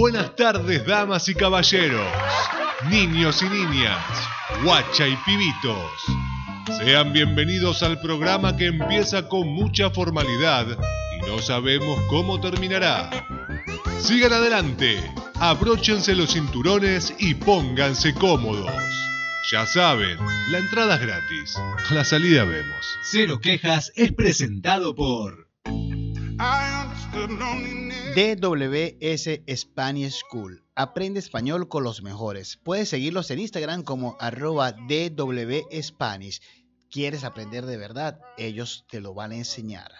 Buenas tardes, damas y caballeros, niños y niñas, guacha y pibitos. Sean bienvenidos al programa que empieza con mucha formalidad y no sabemos cómo terminará. Sigan adelante, abróchense los cinturones y pónganse cómodos. Ya saben, la entrada es gratis. A la salida vemos. Cero Quejas es presentado por DWS Spanish School. Aprende español con los mejores. Puedes seguirlos en Instagram como arroba DWSpanish. ¿Quieres aprender de verdad? Ellos te lo van a enseñar.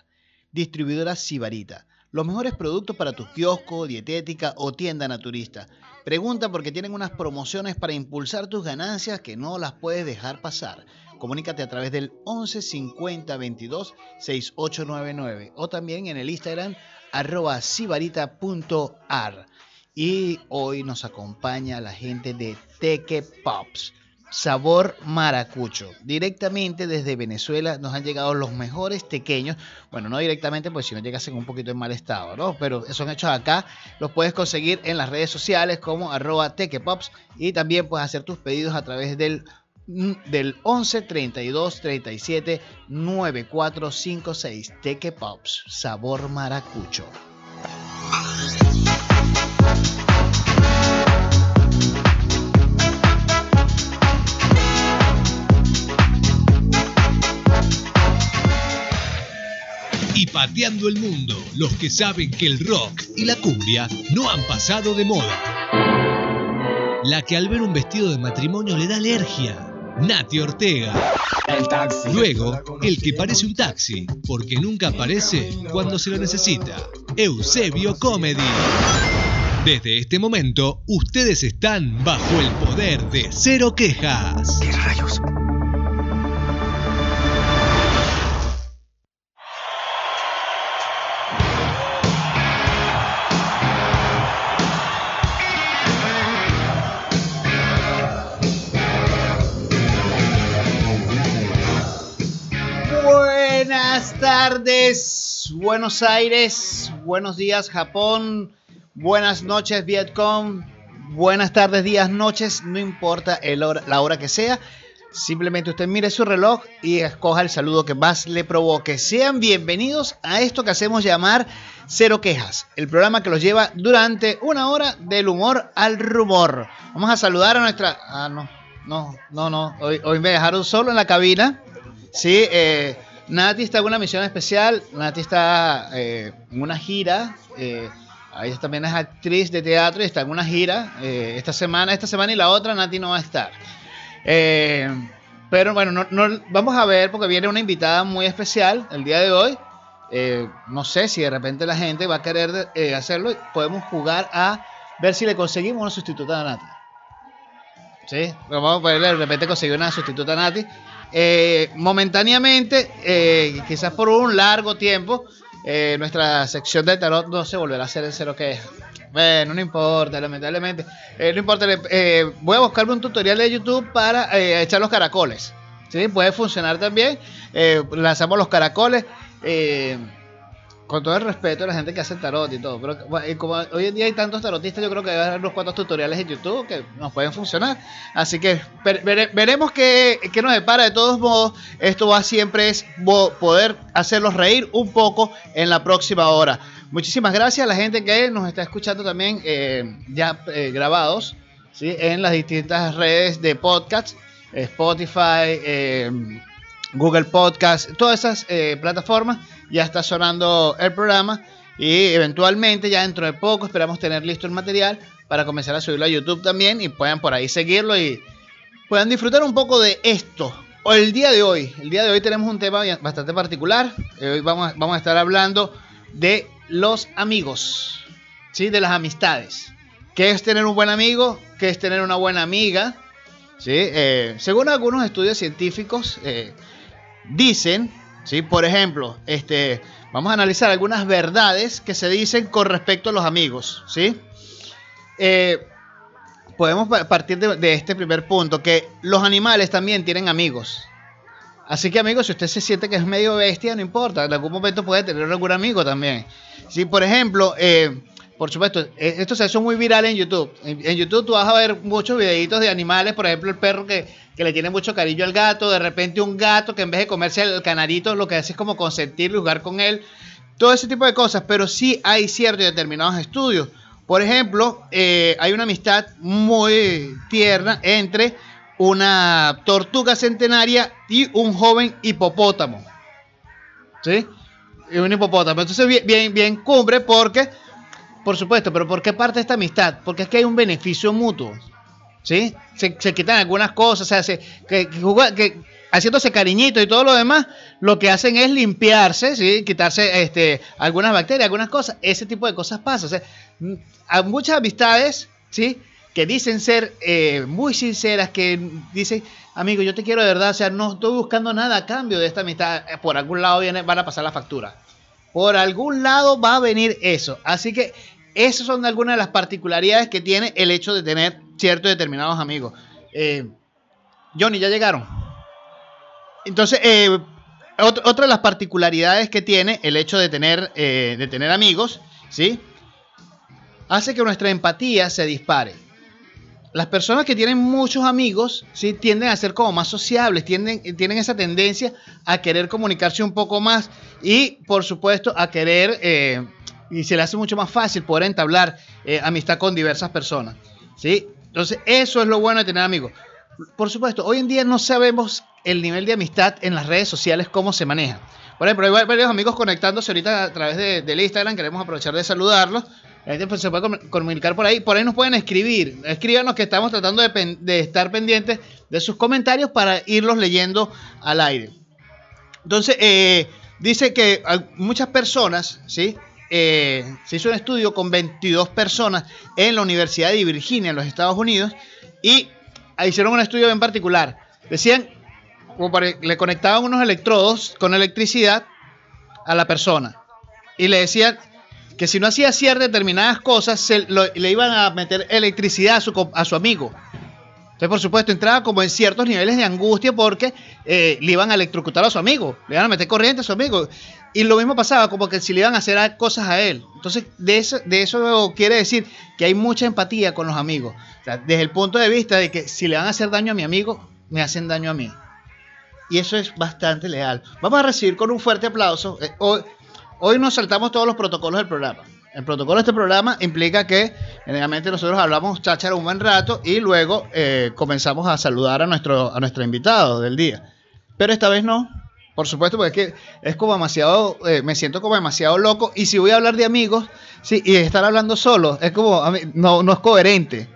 Distribuidora Sibarita. Los mejores productos para tu kiosco, dietética o tienda naturista. Pregunta porque tienen unas promociones para impulsar tus ganancias que no las puedes dejar pasar. Comunícate a través del 11 50 22 6899 o también en el Instagram arroba sibarita.ar. Y hoy nos acompaña la gente de Teque Pops sabor maracucho. Directamente desde Venezuela nos han llegado los mejores tequeños. Bueno, no directamente, pues si no llegasen un poquito en mal estado, ¿no? Pero son hechos acá. Los puedes conseguir en las redes sociales como arroba tequepops y también puedes hacer tus pedidos a través del del 11 32 37 9456 Teque Pops, sabor maracucho. y pateando el mundo, los que saben que el rock y la cumbia no han pasado de moda. La que al ver un vestido de matrimonio le da alergia. Nati Ortega. El taxi. Luego, el que parece un taxi, porque nunca aparece cuando se lo necesita. Eusebio Comedy. Desde este momento, ustedes están bajo el poder de Cero Quejas. ¿Qué rayos? Tardes, Buenos Aires, buenos días, Japón, buenas noches, Vietcong, buenas tardes, días, noches, no importa el hora- la hora que sea. Simplemente usted mire su reloj y escoja el saludo que más le provoque. Sean bienvenidos a esto que hacemos llamar Cero Quejas, el programa que los lleva durante una hora del humor al rumor. Vamos a saludar a nuestra... Ah, no, no, no, no. Hoy, hoy me dejaron solo en la cabina. Sí, eh, Nati está en una misión especial. Nati está eh, en una gira. eh, ella también es actriz de teatro y está en una gira. eh, esta semana, esta semana y la otra, Nati no va a estar. Eh, pero bueno, no, vamos a ver porque viene una invitada muy especial el día de hoy. Eh, no sé si de repente la gente va a querer hacerlo. Podemos jugar a ver si le conseguimos una sustituta a Nati. Sí, vamos a poderle de repente conseguir una sustituta a Nati. Eh, momentáneamente, eh, quizás por un largo tiempo, eh, nuestra sección de tarot no se volverá a hacer en cero quejas. Bueno, no importa, lamentablemente. No importa, voy a buscarme un tutorial de YouTube para echar los caracoles. ¿sí? Puede funcionar también. Lanzamos los caracoles. Con todo el respeto a la gente que hace tarot y todo, pero bueno, como hoy en día hay tantos tarotistas, yo creo que haber unos cuantos tutoriales en YouTube que nos pueden funcionar. Así que ver- vere- veremos qué, qué nos depara. De todos modos, esto va siempre es poder hacerlos reír un poco en la próxima hora. Muchísimas gracias a la gente que nos está escuchando también eh, ya eh, grabados ¿sí? en las distintas redes de podcast, eh, Spotify, Google Podcast, todas esas plataformas. Ya está sonando el programa y eventualmente ya dentro de poco esperamos tener listo el material para comenzar a subirlo a YouTube también y puedan por ahí seguirlo y puedan disfrutar un poco de esto. O el día de hoy, el día de hoy tenemos un tema bastante particular. Eh, Hoy vamos a, vamos a estar hablando de los amigos, ¿sí? de las amistades. ¿Qué es tener un buen amigo? ¿Qué es tener una buena amiga? ¿Sí? Eh, según algunos estudios científicos, eh, dicen, ¿sí? por ejemplo, este, vamos a analizar algunas verdades que se dicen con respecto a los amigos. ¿sí? Eh, podemos pa- partir de, este primer punto, que los animales también tienen amigos. Así que amigos, si usted se siente que es medio bestia, no importa, en algún momento puede tener algún amigo también. Si por ejemplo, eh, por supuesto, e- esto se hizo muy viral en YouTube. En, en YouTube tú vas a ver muchos videitos de animales, por ejemplo, el perro que, que le tiene mucho cariño al gato, de repente un gato que en vez de comerse el canarito, lo que hace es como consentirlo y jugar con él. Todo ese tipo de cosas, pero sí hay ciertos y determinados estudios. Por ejemplo, eh, hay una amistad muy tierna entre una tortuga centenaria y un joven hipopótamo. ¿Sí? Y un hipopótamo. Entonces, bien, bien, bien cumbre porque, por supuesto, pero ¿por qué parte esta amistad? Porque es que hay un beneficio mutuo. ¿Sí? Se, se quitan algunas cosas, o sea, se- que, que que haciéndose cariñitos y todo lo demás, lo que hacen es limpiarse, ¿sí? Quitarse este, algunas bacterias, algunas cosas. Ese tipo de cosas pasa. O sea, mm, hay muchas amistades, ¿sí? Que dicen ser eh, muy sinceras, que dicen, amigo, yo te quiero de verdad, o sea, no estoy buscando nada a cambio de esta amistad. Eh, Por algún lado viene, van a pasar la factura. Por algún lado va a venir eso. Así que esas son algunas de las particularidades que tiene el hecho de tener ciertos determinados amigos. Eh, Johnny, ya llegaron. Entonces, eh, ot- otra de las particularidades que tiene el hecho de tener, eh, de tener amigos, ¿sí? Hace que nuestra empatía se dispare. Las personas que tienen muchos amigos, ¿sí? Tienden a ser como más sociables, tienden, tienen esa tendencia a querer comunicarse un poco más y, por supuesto, a querer, eh, y se le hace mucho más fácil poder entablar eh, amistad con diversas personas, ¿sí? Entonces, eso es lo bueno de tener amigos. Por supuesto, hoy en día no sabemos el nivel de amistad en las redes sociales, cómo se maneja. Por ejemplo, hay varios amigos conectándose ahorita a través de, del Instagram, queremos aprovechar de saludarlos. La gente pues, se puede com- comunicar por ahí, por ahí nos pueden escribir. Escríbanos que estamos tratando de, estar pendientes de sus comentarios para irlos leyendo al aire. Entonces, eh, dice que muchas personas, ¿sí? Eh, se hizo un estudio con 22 personas en la Universidad de Virginia, en los Estados Unidos, y hicieron un estudio en particular. Decían, como le conectaban unos electrodos con electricidad a la persona, y le decían que si no hacía ciertas determinadas cosas, le iban a meter electricidad a su, amigo. Entonces, por supuesto, entraba como en ciertos niveles de angustia porque eh, le iban a electrocutar a su amigo, le iban a meter corriente a su amigo. Y lo mismo pasaba, como que si le iban a hacer cosas a él. Entonces, de eso, de eso quiere decir que hay mucha empatía con los amigos. Desde el punto de vista de que si le van a hacer daño a mi amigo, me hacen daño a mí. Y eso es bastante leal. Vamos a recibir con un fuerte aplauso. eh, hoy nos saltamos todos los protocolos del programa. El protocolo de este programa implica que generalmente nosotros hablamos cháchara un buen rato y luego eh, comenzamos a saludar a nuestro, a nuestro invitado del día. Pero esta vez no. Por supuesto, porque es es como demasiado, eh, me siento como demasiado loco. Y si voy a hablar de amigos, sí, y estar hablando solo, es como, no, no es coherente.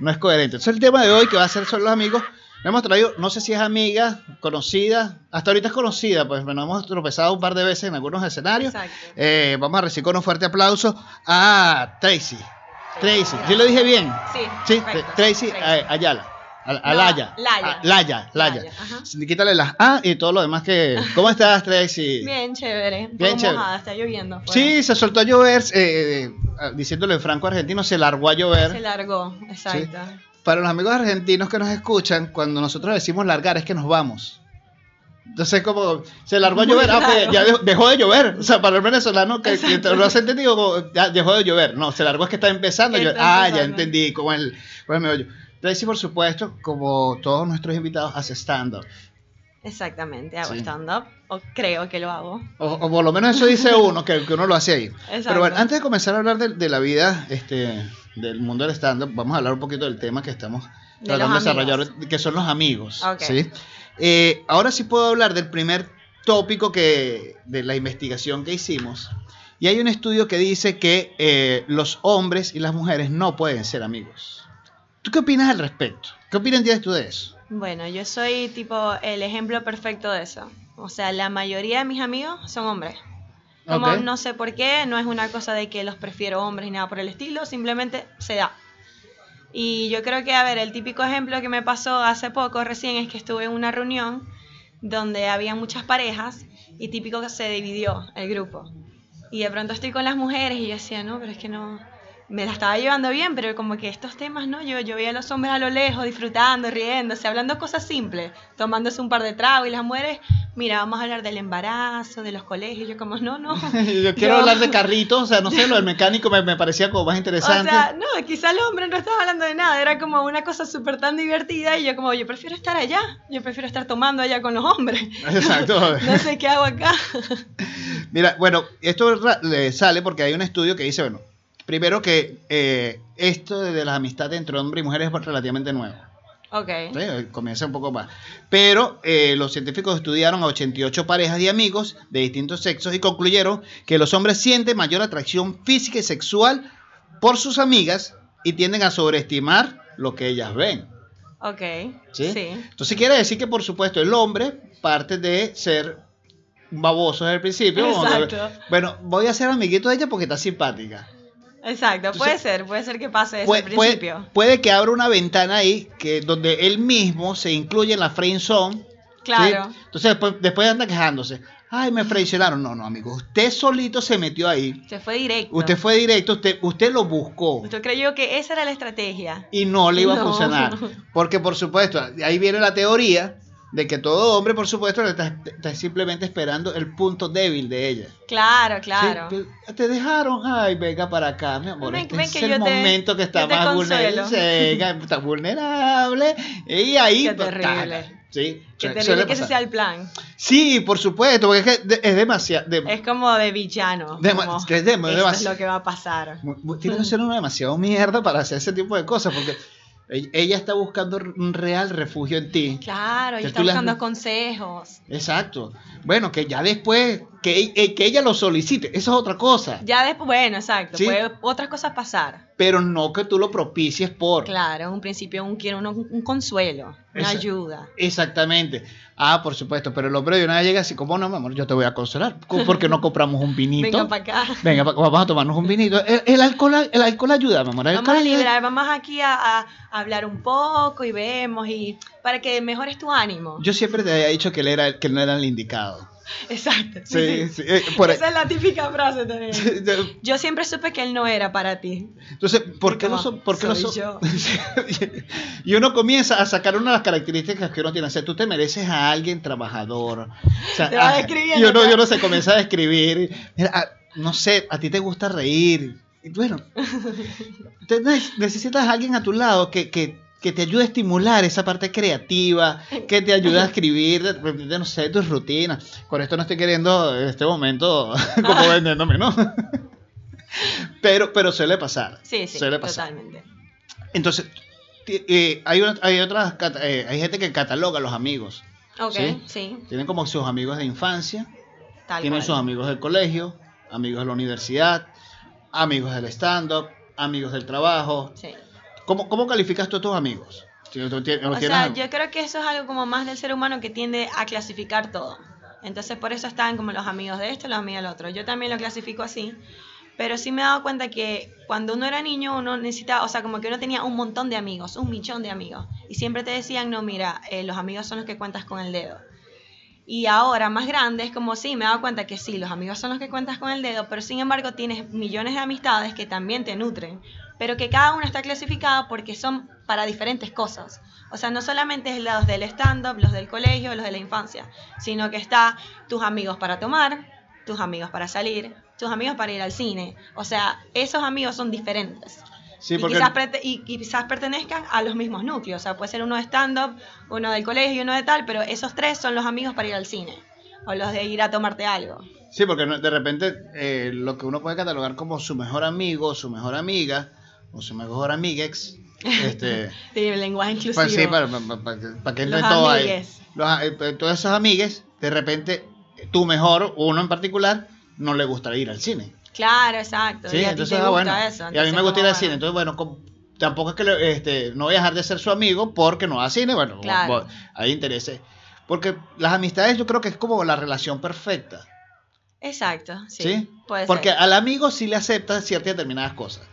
No es coherente. Entonces el tema de hoy que va a ser sobre los amigos, le hemos traído, no sé si es amiga, conocida, hasta ahorita es conocida, pues bueno, hemos tropezado un par de veces en algunos escenarios. Exacto. Eh, vamos a recibir con un fuerte aplauso a Tracy. Tracy, ¿sí lo dije bien? Sí, Sí, perfecto. Tracy, Tracy. eh, Ayala. A, a No, Laya. Laya. A- Laya, Laya. Laya, ajá. Sí, Quítale las A y todo lo demás que. ¿Cómo estás, Tracy? Bien, chévere. Bien chévere. mojada, está lloviendo. Sí, se soltó a llover, eh, eh, diciéndolo en franco argentino, se largó a llover. Se largó, exacto. Para los amigos argentinos que nos escuchan, cuando nosotros decimos largar es que nos vamos. Entonces, como se largó a llover, ah, pues, ya dejó, dejó de llover. O sea, para el venezolano que, que lo hace entendido, como, ya dejó de llover. No, se largó es que está empezando a llover. Ah, ya entendí, como el, como el meollo. Tracy, por supuesto, como todos nuestros invitados, hace stand-up. Exactamente, hago Sí. stand-up, o creo que lo hago. O, o por lo menos eso dice uno, que, que uno lo hace ahí. Exacto. Pero bueno, antes de comenzar a hablar de, de la vida, este, del mundo del stand-up, vamos a hablar un poquito del tema que estamos De tratando de desarrollar, que son los amigos. Ok. ¿sí? Eh, ahora sí puedo hablar del primer tópico que, de la investigación que hicimos. Y hay un estudio que dice que eh, los hombres y las mujeres no pueden ser amigos. ¿Tú qué opinas al respecto? ¿Qué opinas tienes tú de eso? Bueno, yo soy tipo el ejemplo perfecto de eso. O sea, la mayoría de mis amigos son hombres. Como no sé por qué, no es una cosa de que los prefiero hombres ni nada por el estilo, simplemente se da. Y yo creo que, a ver, el típico ejemplo que me pasó hace poco recién es que estuve en una reunión donde había muchas parejas y típico que se dividió el grupo. Y de pronto estoy con las mujeres y yo decía, no, pero es que no, me la estaba llevando bien, pero como que estos temas, ¿no? Yo, yo veía a los hombres a lo lejos disfrutando, riéndose, hablando cosas simples, tomándose un par de tragos y las mujeres, mira, vamos a hablar del embarazo, de los colegios, yo como, no, no. yo quiero hablar de carritos, o sea, no sé, lo del mecánico me, me parecía como más interesante. O sea, no, quizás los hombres no estaban hablando de nada, era como una cosa súper tan divertida y yo como, yo prefiero estar allá, yo prefiero estar tomando allá con los hombres. Exacto. no sé qué hago acá. Mira, bueno, esto le sale porque hay un estudio que dice, bueno, primero que eh, esto de las amistades entre hombres y mujeres es relativamente nuevo. Ok. ¿Sí? Comienza un poco más. Pero eh, los científicos estudiaron a 88 parejas de amigos de distintos sexos y concluyeron que los hombres sienten mayor atracción física y sexual por sus amigas y tienden a sobreestimar lo que ellas ven. Ok. ¿Sí? Entonces quiere decir que, por supuesto, el hombre parte de ser baboso desde el principio. Exacto. Bueno, voy a ser amiguito de ella porque está simpática. Exacto, puede ser, puede ser que pase puede, el principio. Puede, que abra una ventana ahí que donde él mismo se incluye en la friend zone. Claro. Entonces después, después anda quejándose. Ay, me fraicionaron. No, no, amigo. Usted solito se metió ahí. Usted fue directo. Usted fue directo, usted, usted lo buscó. Usted creyó que esa era la estrategia. Y no le iba a funcionar. Porque, por supuesto, ahí viene la teoría de que todo hombre, por supuesto, está, está, simplemente esperando el punto débil de ella. Claro, claro. te dejaron, ay, venga para acá, mi amor. este es el momento que está más vulnerable, está vulnerable, y ahí... Qué terrible. Sí, Qué terrible que ese sea el plan. Sí, por supuesto, porque es, que es demasiado... es como de villano. como, es, es lo que va a pasar. Tiene que ser uno demasiado mierda para hacer ese tipo de cosas, porque ella está buscando un real refugio en ti. Claro, ella está buscando consejos. Exacto. Bueno, que ya después, que, eh, que, ella lo solicite, eso es otra cosa. Ya después, bueno, exacto, puede otras cosas pasar. Pero no que tú lo propicies por. Claro, en un principio un, quiero un, consuelo, una ayuda. Exactamente. Ah, por supuesto, pero el hombre de una vez llega así como, no, mi amor, yo te voy a consolar. ¿Por qué no compramos un vinito? Venga para acá. Venga, vamos a tomarnos un vinito. El, alcohol, el alcohol ayuda, mi amor. vamos a liberar, vamos aquí a, hablar un poco y vemos y para que mejores tu ánimo. Yo siempre te había dicho que él era que no era el indicado. Exacto. Sí, sí. Eh, Esa es la típica frase también. yo siempre supe que él no era para ti. Entonces, ¿por qué no son? Por qué no son? Yo. y uno comienza a sacar una de las características que uno tiene. O sea, tú te mereces a alguien trabajador. O sea, te vas y uno, yo no sé, comienza a escribir. Mira, no sé, a ti te gusta reír. Bueno, necesitas a alguien a tu lado que, que que te ayude a estimular esa parte creativa, que te ayude a escribir, de, no sé, tus rutinas. Con esto no estoy queriendo en este momento como vendiéndome, ¿no? pero, pero suele pasar. Sí, sí, suele pasar. totalmente. Entonces, eh, hay, hay otras, eh, hay gente que cataloga a los amigos. Ok, ¿sí? Tienen como sus amigos de infancia, tienen sus amigos del colegio, amigos de la universidad, amigos del stand-up, amigos del trabajo. Sí ¿Cómo, cómo calificas tú a tus amigos? o sea, yo creo que eso es algo como más del ser humano que tiende a clasificar todo. Entonces por eso están como los amigos de esto, los amigos del otro. Yo también lo clasifico así. Pero sí me he dado cuenta que cuando uno era niño uno necesitaba, o sea, como que uno tenía un montón de amigos, un millón de amigos. Y siempre te decían, no, mira, eh, los amigos son los que cuentas con el dedo. Y ahora, más grande, es como, sí, me he dado cuenta que sí, los amigos son los que cuentas con el dedo, pero sin embargo tienes millones de amistades que también te nutren pero que cada una está clasificada porque son para diferentes cosas. O sea, no solamente es los del stand-up, los del colegio, los de la infancia, sino que está tus amigos para tomar, tus amigos para salir, tus amigos para ir al cine. O sea, esos amigos son diferentes. Sí, y, quizás y, quizás pertenezcan a los mismos núcleos. O sea, puede ser uno de stand-up, uno del colegio y uno de tal, pero esos tres son los amigos para ir al cine. O los de ir a tomarte algo. Sí, porque de repente eh, lo que uno puede catalogar como su mejor amigo, su mejor amiga, o su mejor amiguex. Este, el lenguaje inclusivo. Pues sí, para, para, que entre todo ahí. Los, eh, todos esos amigues, de repente, tu mejor, uno en particular, no le gusta ir al cine. Claro, exacto. Sí, y a entonces, ah, bueno, eso. y a mí me gusta ir al cine. Entonces, bueno, tampoco es que este, no voy a dejar de ser su amigo porque no va al cine. Bueno, claro. hay intereses. Porque las amistades yo creo que es como la relación perfecta. Exacto, sí. Puede porque al amigo sí le acepta ciertas determinadas cosas.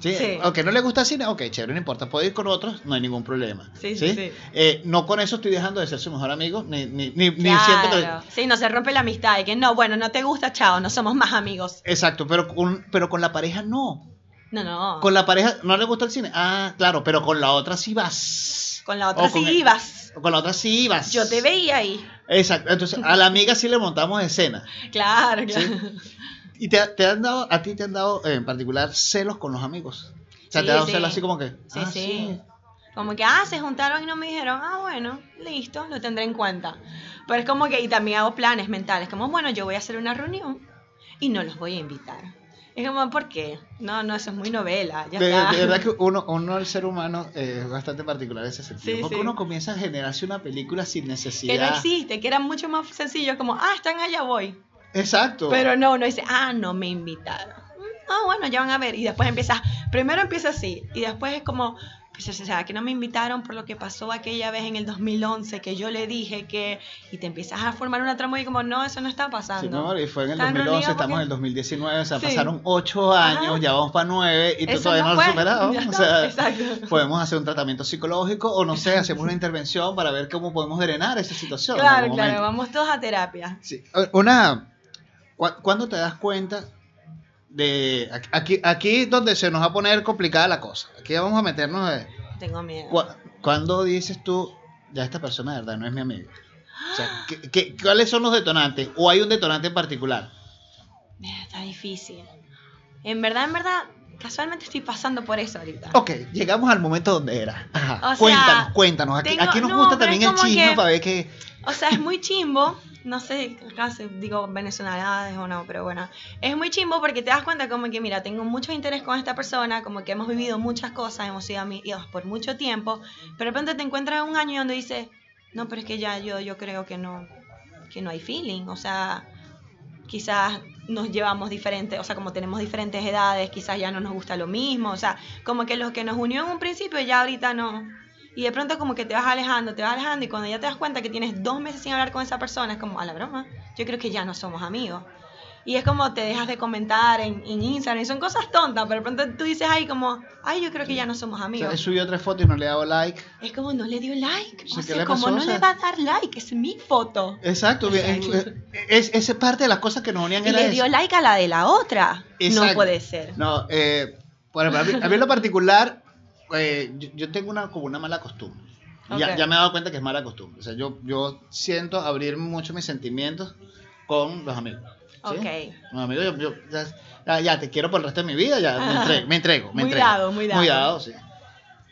Sí, Aunque no le gusta el cine, ok, chévere, no importa, puede ir con otros, no hay ningún problema. Sí, sí, sí. Eh, no con eso estoy dejando de ser su mejor amigo, ni, ni, ni, siento que... Sí, no se rompe la amistad y que no, bueno, no te gusta, chao, no somos más amigos. Exacto, pero con, pero con la pareja no. No, no. Con la pareja no le gusta el cine. Ah, claro, pero con la otra sí vas. Con la otra O sí ibas. Con la otra sí ibas. Yo te veía ahí. Exacto. Entonces, a la amiga sí le montamos escena. Claro, claro. ¿Y te, te han dado, a ti te han dado eh, en particular celos con los amigos? O sea, Sí, te han dado sí. celos así como que. Sí, ah, sí. Como que, ah, se juntaron y no me dijeron, ah, bueno, listo, lo tendré en cuenta. Pero es como que, y también hago planes mentales, como, bueno, yo voy a hacer una reunión y no los voy a invitar. Es como, ¿por qué? No, no, eso es muy novela, ya De, está. de verdad que uno, uno, el ser humano, eh, es bastante particular en ese sentido. Sí, porque sí. uno comienza a generarse una película sin que no necesidad. existe, que era mucho más sencillo, como, ah, están allá, voy. Exacto. Pero no, uno dice, ah, no me invitaron. Ah, bueno, ya van a ver. Y después empieza, primero empieza así, y después es como, pues, o sea, que no me invitaron por lo que pasó aquella vez en el 2011, que yo le dije que, y te empiezas a formar una trama y como, no, eso no está pasando. Sí, mi amor, y fue en el Están 2011, reunidos estamos porque- en el 2019, o sea, Sí. pasaron ocho años, Ajá. ya vamos para nueve y tú todavía no, no lo has superado. Ya O sea, exacto. podemos hacer un tratamiento psicológico o no sé, hacemos una intervención para ver cómo podemos drenar esa situación. Claro, claro, vamos todos a terapia. Sí, Una, ¿cuándo te das cuenta de aquí, aquí donde se nos va a poner complicada la cosa? Aquí vamos a meternos de, Tengo miedo. cu- ¿Cuándo dices tú, ya esta persona de verdad no es mi amiga? O sea, ¿qué, qué- cuáles son los detonantes? ¿O hay un detonante en particular? Está difícil. En verdad, en verdad, casualmente estoy pasando por eso ahorita. Ok, llegamos al momento donde era. Ajá. O sea, cuéntanos, cuéntanos. Aquí, tengo- aquí nos no, gusta también el chisme que- para ver que... O sea, es muy chimbo. No sé, acá digo venezolanas o no, pero bueno. Es muy chimbo porque te das cuenta como que, mira, tengo mucho interés con esta persona, como que hemos vivido muchas cosas, hemos sido amigos por mucho tiempo, pero de repente te encuentras en un año donde dices, no, pero es que ya yo, yo creo que no, que no hay feeling. O sea, quizás nos llevamos diferentes, o sea, como tenemos diferentes edades, quizás ya no nos gusta lo mismo. O sea, como que lo que nos unió en un principio ya ahorita no. Y de pronto como que te vas alejando, te vas alejando y cuando ya te das cuenta que tienes dos meses sin hablar con esa persona, es como, a la broma, yo creo que ya no somos amigos. Y es como te dejas de comentar en, en Instagram, y son cosas tontas, pero de pronto tú dices ahí como, ay, yo creo que ya no somos O sea, amigos. he subido tres fotos y no le dado like. Es como, no le dio like. O ¿qué sea, como pasó? no O sea- le va a dar like, es mi foto. Exacto, eh, es, es parte de las cosas que nos unían Y era le dio like a la de la otra. No Exacto. puede ser. No, eh, bueno, a, mí, a mí en lo particular, eh, yo, yo tengo una, como una mala costumbre. Ya, ya me he dado cuenta que es mala costumbre. O sea, yo, yo siento abrir mucho mis sentimientos con los amigos. ¿sí? Ok. Los amigos, yo, yo- ya, ya- te quiero por el resto de mi vida, ya me entrego, me entrego. Me Muy entrego. dado, muy dado. Muy dado, sí.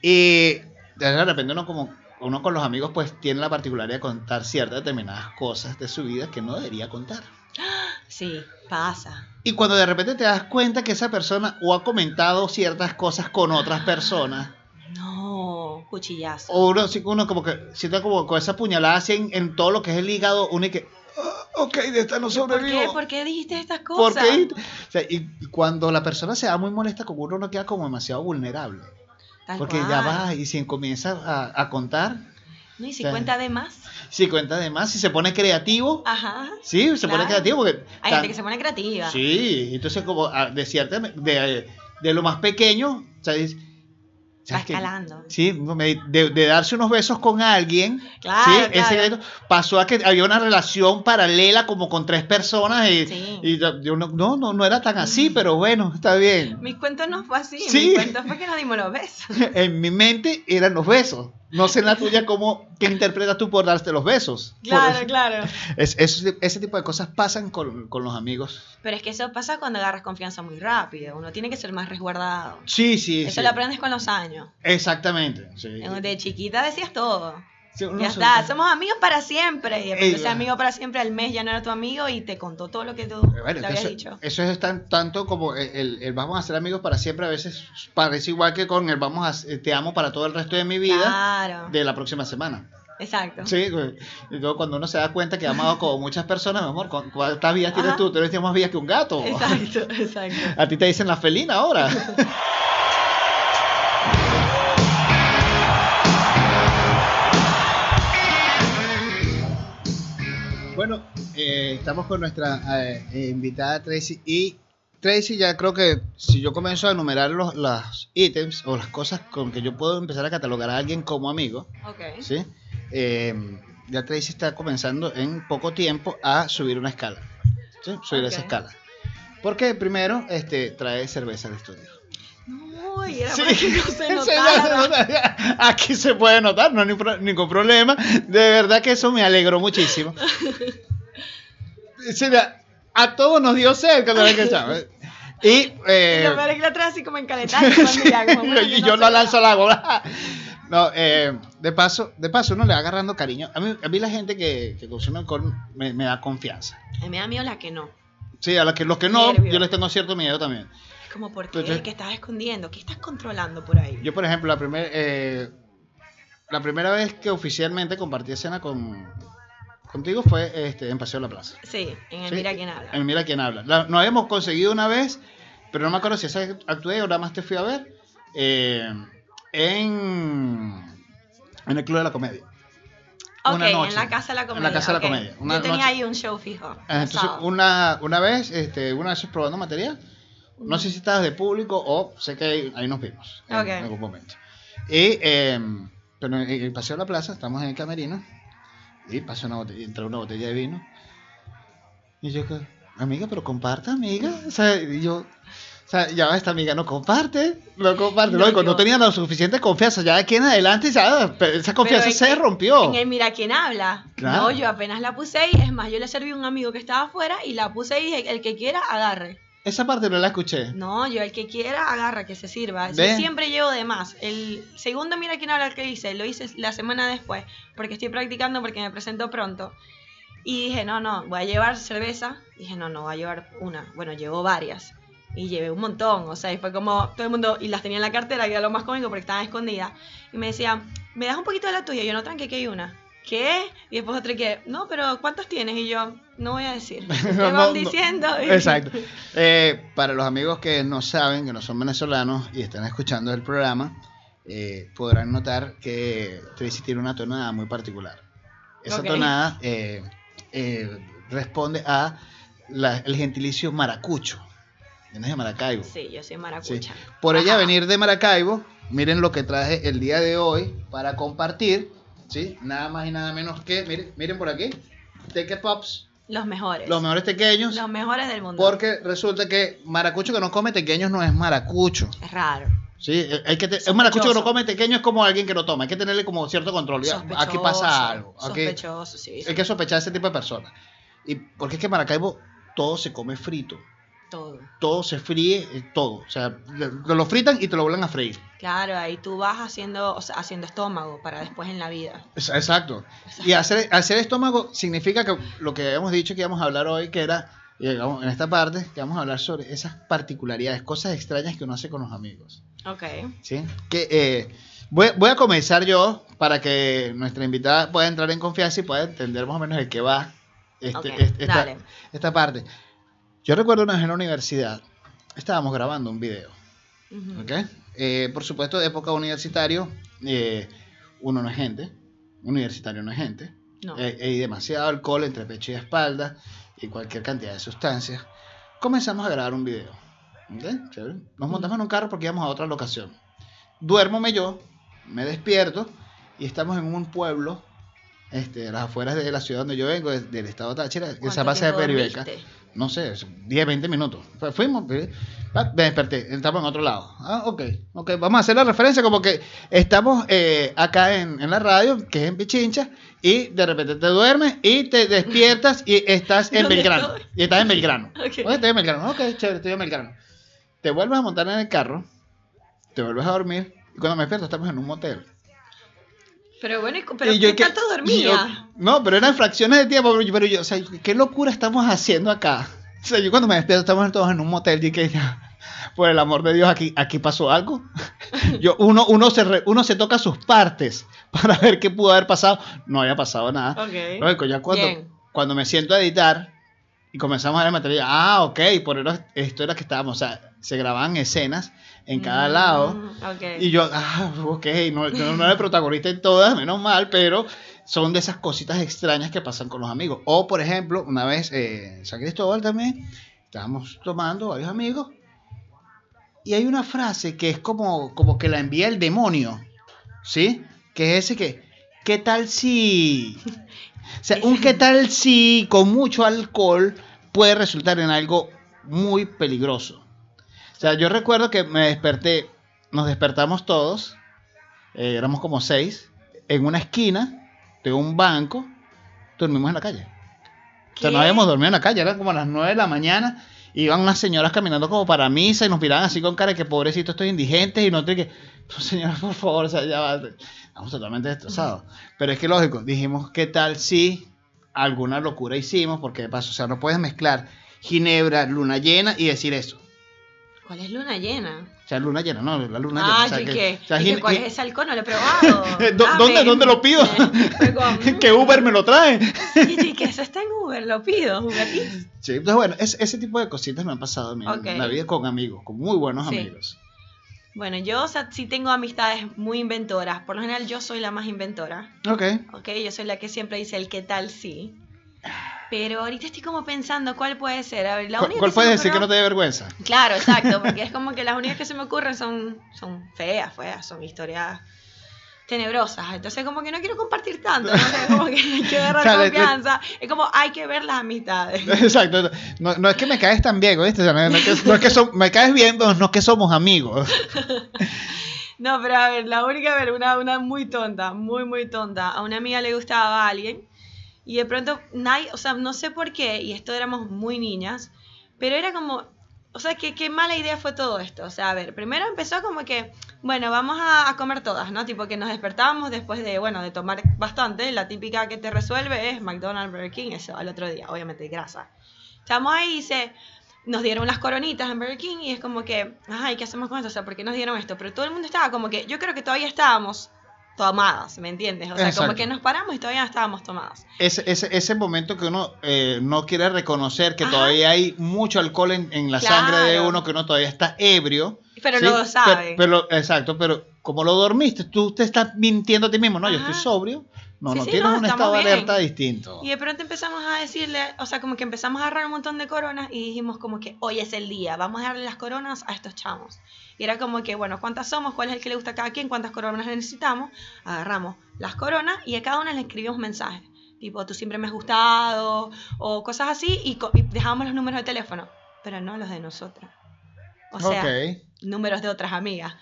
Y de repente uno como uno con los amigos pues tiene la particularidad de contar ciertas determinadas cosas de su vida que no debería contar. Sí, pasa. Y cuando de repente te das cuenta que esa persona o ha comentado ciertas cosas con otras personas, No, cuchillazo. o uno, uno como que siente como con esa puñalada así en, en todo lo que es el hígado, uno y que, "Ah, ok, de esta no ¿Por qué? sobrevivo. ¿Por qué dijiste estas ¿Por cosas? qué? O sea, y, cuando la persona se da muy molesta con uno, uno queda como demasiado vulnerable. Tal porque ya cual. va y si comienza a, a contar, No, y si cuenta de más. si cuenta de más, si se pone creativo, Ajá. sí, se pone creativo. Porque Hay tan- gente que se pone creativa. Sí, entonces como ah, de cierta, de, de lo más pequeño, ¿sabes qué? escalando. Sí, de, de darse unos besos con alguien, Claro, sí, claro. ese pasó a que había una relación paralela como con tres personas y, Sí. y yo, no, no, no, no era tan así, pero bueno, está bien. Mi cuento no fue así. Sí. Mi cuento fue que nos dimos los besos. En mi mente eran los besos. No sé en la tuya cómo, qué interpretas tú por darte los besos. Claro, Por- claro. es- es- ese tipo de cosas pasan con, con los amigos. Pero es que eso pasa cuando agarras confianza muy rápido. Uno tiene que ser más resguardado. Sí, sí, Eso sí. lo aprendes con los años. Exactamente. sí. De chiquita decías todo. Sí, Ya está, somos amigos para siempre. Y va. amigo para siempre al mes ya no era tu amigo y te contó todo lo que tú Eh, Bueno, le habías eso, dicho. eso es tan, tanto como el, el- el vamos a ser amigos para siempre, a veces parece igual que con el vamos a eh, te amo para todo el resto de mi vida Claro. de la próxima semana. Exacto. Sí, güey. y luego cuando uno se da cuenta que ha amado como muchas personas, mi amor, ¿cu- ¿cuántas vidas tienes Ajá. tú? Tú eres más vías que un gato. Exacto, exacto. A ti te dicen la felina ahora. bueno, eh, estamos con nuestra eh, invitada Tracy y Tracy ya creo que si yo comienzo a enumerar los, los ítems o las cosas con que yo puedo empezar a catalogar a alguien como amigo, Ok. ¿sí? Eh, ya Tracy está comenzando en poco tiempo a subir una escala. ¿sí? Subir esa escala. Porque primero este, trae cerveza al estudio. No, y era Sí. para que no se Sí, no notara. se nota. Aquí se puede notar, no hay ningún problema. De verdad que eso me alegró muchísimo. La- a todos nos dio sed cuando la escuchamos. Y, eh, la así como cuando que y no yo se lo vea. lanzo al agua. No, eh, de paso, de paso uno le va agarrando cariño. A mí, a mí la gente que, que consume alcohol me, me da confianza. A mí me da miedo la que no. Sí, a los que, los que no, Nervio. yo les tengo cierto miedo también. Como, ¿por qué? Entonces- ¿Qué estás escondiendo? ¿Qué estás controlando por ahí? Yo, por ejemplo, la, primer, eh, la primera vez que oficialmente compartí escena con, contigo fue este, en Paseo de la Plaza. Sí, en el Sí, Mira quién habla. En Mira quién habla. La- nos habíamos conseguido una vez, pero no me acuerdo si esa actué o nada más te fui a ver, eh, en, en el Club de la Comedia. Ok, una noche. en la Casa de la En Comedia. la Casa de la. Comedia. Una Yo tenía noche. ahí un show fijo. Entonces, una, una vez, este, una vez probando material, no sé si estabas de público o sé que ahí, ahí nos vimos en, algún momento. Y, eh, pero en el Paseo de la Plaza, estamos en el camerino, y pasa una botella, entra una botella de vino. Y yo, amiga, pero comparta, amiga. O sea, y yo, o sea, ya esta amiga no comparte, no comparte. No, yo- no tenía la suficiente confianza. Ya de aquí en adelante, ya, esa confianza en- se rompió. En el Mira quién habla. Claro. No, yo apenas la puse ahí. Es más, yo le serví a un amigo que estaba afuera y la puse ahí. El que quiera, agarre. Esa parte no la escuché. No, yo el que quiera, agarra, que se sirva. Yo siempre llevo de más. El segundo Mira quién habla que hice, lo hice la semana después. Porque estoy practicando, porque me presento pronto. Y dije, no, no, voy a llevar cerveza. Dije, no, no, voy a llevar una. Bueno, llevo varias. Y llevé un montón. O sea, y fue como todo el mundo. Y las tenía en la cartera, que era lo más cómico porque estaban escondidas. Y me decían, ¿me das un poquito de la tuya? Y yo, no, tranqui, que hay una. ¿Qué? Y después otro que, no, pero ¿cuántas tienes? Y yo, no voy a decir. Te No, van no, diciendo. y- Exacto. Eh, para los amigos que no saben, que no son venezolanos y están escuchando el programa, eh, podrán notar que Tracy tiene una tonada muy particular. Esa tonada eh, responde a la- el gentilicio maracucho. ¿Vienes de Maracaibo? Sí, yo soy Sí. maracucha. Por ella venir de Maracaibo, miren lo que traje el día de hoy para compartir. ¿Sí? Nada más y nada menos que, miren, miren por aquí, Teque Pops, Los mejores. los mejores tequeños. Los mejores del mundo. Porque resulta que maracucho que no come tequeños no es maracucho. Es raro. ¿sí? Eh, Hay que te- un maracucho que no come tequeño es como alguien que no toma. Hay que tenerle como cierto control. Sospechoso, Aquí pasa algo. Aquí Sospechoso, sí. hay que sospechar de ese tipo de personas. Y porque es que en Maracaibo todo se come frito. Todo. Todo se fríe, eh, todo. O sea, lo, lo fritan y te lo vuelven a freír. Claro, ahí tú vas haciendo, o sea, haciendo estómago para después en la vida. Exacto. Y hacer, hacer estómago significa que lo que habíamos dicho que íbamos a hablar hoy, que era, llegamos en esta parte, que vamos a hablar sobre esas particularidades, cosas extrañas que uno hace con los amigos. Ok. ¿sí? Que, eh, voy, voy a comenzar yo para que nuestra invitada pueda entrar en confianza y pueda entender más o menos el que va este, este- esta, esta parte. Yo recuerdo una vez en la universidad, estábamos grabando un video, Ujú. ¿ok? Eh, por supuesto, de época universitario, eh, uno no es gente, universitario no es gente, No. eh, hay demasiado alcohol entre pecho y espalda y cualquier cantidad de sustancias. Comenzamos a grabar un video. ¿ok? Chévere. Nos montamos en un carro porque íbamos a otra locación. Duérmome yo, me despierto y estamos en un pueblo, este, las afueras de la ciudad donde yo vengo, de- del estado Táchira, que se ¿Cuánto pasa de Peribeca. No sé, 10, 20 minutos. Fu- Fuimos, eh, ah, me desperté, estamos en otro lado. Ah, ok, ok, vamos a hacer la referencia como que estamos eh, acá en, en la radio, que es en Pichincha, y de repente te duermes y te despiertas y estás en ¿Dónde Belgrano. estoy? Y estás en Belgrano. Ok. Ok, estoy en Belgrano. Ok, chévere, estoy en Belgrano. Te vuelves a montar en el carro, te vuelves a dormir, y cuando me despierto estamos en un motel. Pero bueno, ¿y cu- pero Y yo ¿qué tanto dormía? yo- no, pero eran fracciones de tiempo, pero yo, pero yo, o sea, ¿qué locura estamos haciendo acá? O sea, yo cuando me despierto estamos todos en un motel y que por el amor de Dios, aquí, aquí pasó algo. Yo, uno, uno, se re- uno se toca sus partes para ver qué pudo haber pasado. No había pasado nada. Ok. Lógico, ya cuando, Bien. cuando me siento a editar y comenzamos a ver el material, ah, ok, por eso- esto era que estábamos, o sea, se grababan escenas en cada Mm, lado. Y yo, ah, ok, no, yo no era el protagonista en todas, menos mal, pero son de esas cositas extrañas que pasan con los amigos. O, por ejemplo, una vez eh, en San Cristóbal también, estábamos tomando varios amigos, y hay una frase que es como, como que la envía el demonio, ¿sí? Que es ese que, ¿qué tal si... O sea, un qué tal si con mucho alcohol puede resultar en algo muy peligroso. O sea, yo recuerdo que me desperté, nos despertamos todos, eh, éramos como seis, en una esquina de un banco, dormimos en la calle. O sea, no ¿Qué? habíamos dormido en la calle, eran como las 9 de la mañana. Iban unas señoras caminando como para misa y nos miraban así con cara de que pobrecito estoy indigentes y nosotros que, "Pues, señora, por favor, o sea, ya va. Estamos totalmente destrozados. Pero es que lógico, dijimos, ¿qué tal si alguna locura hicimos? Porque de paso, o sea, no puedes mezclar Ginebra, luna llena y decir eso. ¿Cuál es luna llena? O sea, luna llena, no, la luna llena. Ah, o sea, ¿y que- qué? o sea, ¿Cuál es ese alcohol? No lo he probado. ¿Dó- dónde- dónde lo pido? Que Uber me lo trae. Y que eso está en Uber, lo pido, Uber. Sí, entonces bueno, es- ese tipo de cositas me han pasado a mí Ok. en la vida con amigos, con muy buenos Sí. amigos. Bueno, yo o sea, sí tengo amistades muy inventoras. Por lo general yo soy la más inventora. Ok. ¿ok? Yo soy la que siempre dice el qué tal sí. Pero ahorita estoy como pensando cuál puede ser. A ver, la ¿Cuál, única cuál puedes me decir que no te dé vergüenza? Claro, exacto, porque es como que las únicas que se me ocurren son, son feas, feas, son historias tenebrosas. Entonces como que no quiero compartir tanto, no sé, como que hay que agarrar confianza. Es como hay que ver las amistades. Exacto. No, no es que me caes tan bien, ¿viste? O sea, no, no es que, no es que som- me caes bien, pero no es que somos amigos. No, pero a ver, la única, a ver, una, una muy tonta, muy, muy tonta. A una amiga le gustaba a alguien y de pronto nadie, o sea, no sé por qué, y esto éramos muy niñas, pero era como, o sea, que qué mala idea fue todo esto. O sea, a ver, primero empezó como que, bueno, vamos a, a comer todas, ¿no? Tipo que nos despertábamos después de, bueno, de tomar bastante. La típica que te resuelve es McDonald's, Burger King, eso, al otro día, obviamente, grasa. Estamos ahí y dice, nos dieron las coronitas en Burger King y es como que, ay, ¿qué hacemos con esto? O sea, ¿por qué nos dieron esto? Pero todo el mundo estaba como que, yo creo que todavía estábamos tomadas, ¿me entiendes? O sea, Exacto. como que nos paramos y todavía no estábamos tomadas. Ese, ese, ese momento que uno eh, no quiere reconocer que Ajá. todavía hay mucho alcohol en, en la Claro. sangre de uno, que uno todavía está ebrio. Pero ¿sí? no lo sabe. Pero, pero- exacto, pero como lo dormiste, tú te estás mintiendo a ti mismo, ¿no? Yo estoy sobrio. No, Sí, no sí, tienes no, un estado de alerta distinto. Y de pronto empezamos a decirle, o sea, como que empezamos a agarrar un montón de coronas y dijimos como que hoy es el día, vamos a darle las coronas a estos chamos. Y era como que, bueno, ¿cuántas somos? ¿Cuál es el que le gusta a cada quien? ¿Cuántas coronas necesitamos? Agarramos las coronas y a cada una le escribimos mensajes. Tipo, tú siempre me has gustado o cosas así y, y dejábamos los números de teléfono, pero no los de nosotras. O sea, números de otras amigas.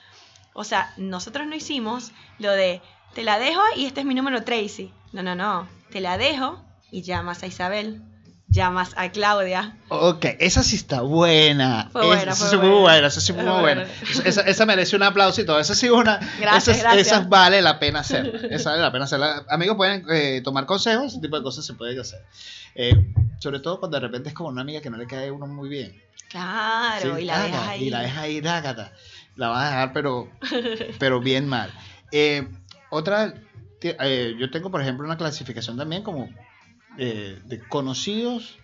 O sea, nosotros no hicimos lo de te la dejo y este es mi número Tracy. No, no, no. Te la dejo y llamas a Isabel, llamas a Claudia. Ok, esa sí está buena. Fue buena, esa fue sí fue muy buena. buena, esa sí fue muy buena. buena. Esa, esa merece un aplauso y todo. Esa sí una. Gracias, esas, gracias. esas vale la pena hacer. Esa vale la pena hacer. Amigos pueden eh, tomar consejos, ese tipo de cosas se pueden hacer. Eh, sobre todo cuando de repente es como una amiga que no le cae a uno muy bien. Claro, Sí, y la dejas ahí. Y la dejas ahí, dágata. La vas a dejar, pero, pero bien mal. Eh, otra, eh, yo tengo, por ejemplo, una clasificación también como eh, de conocidos,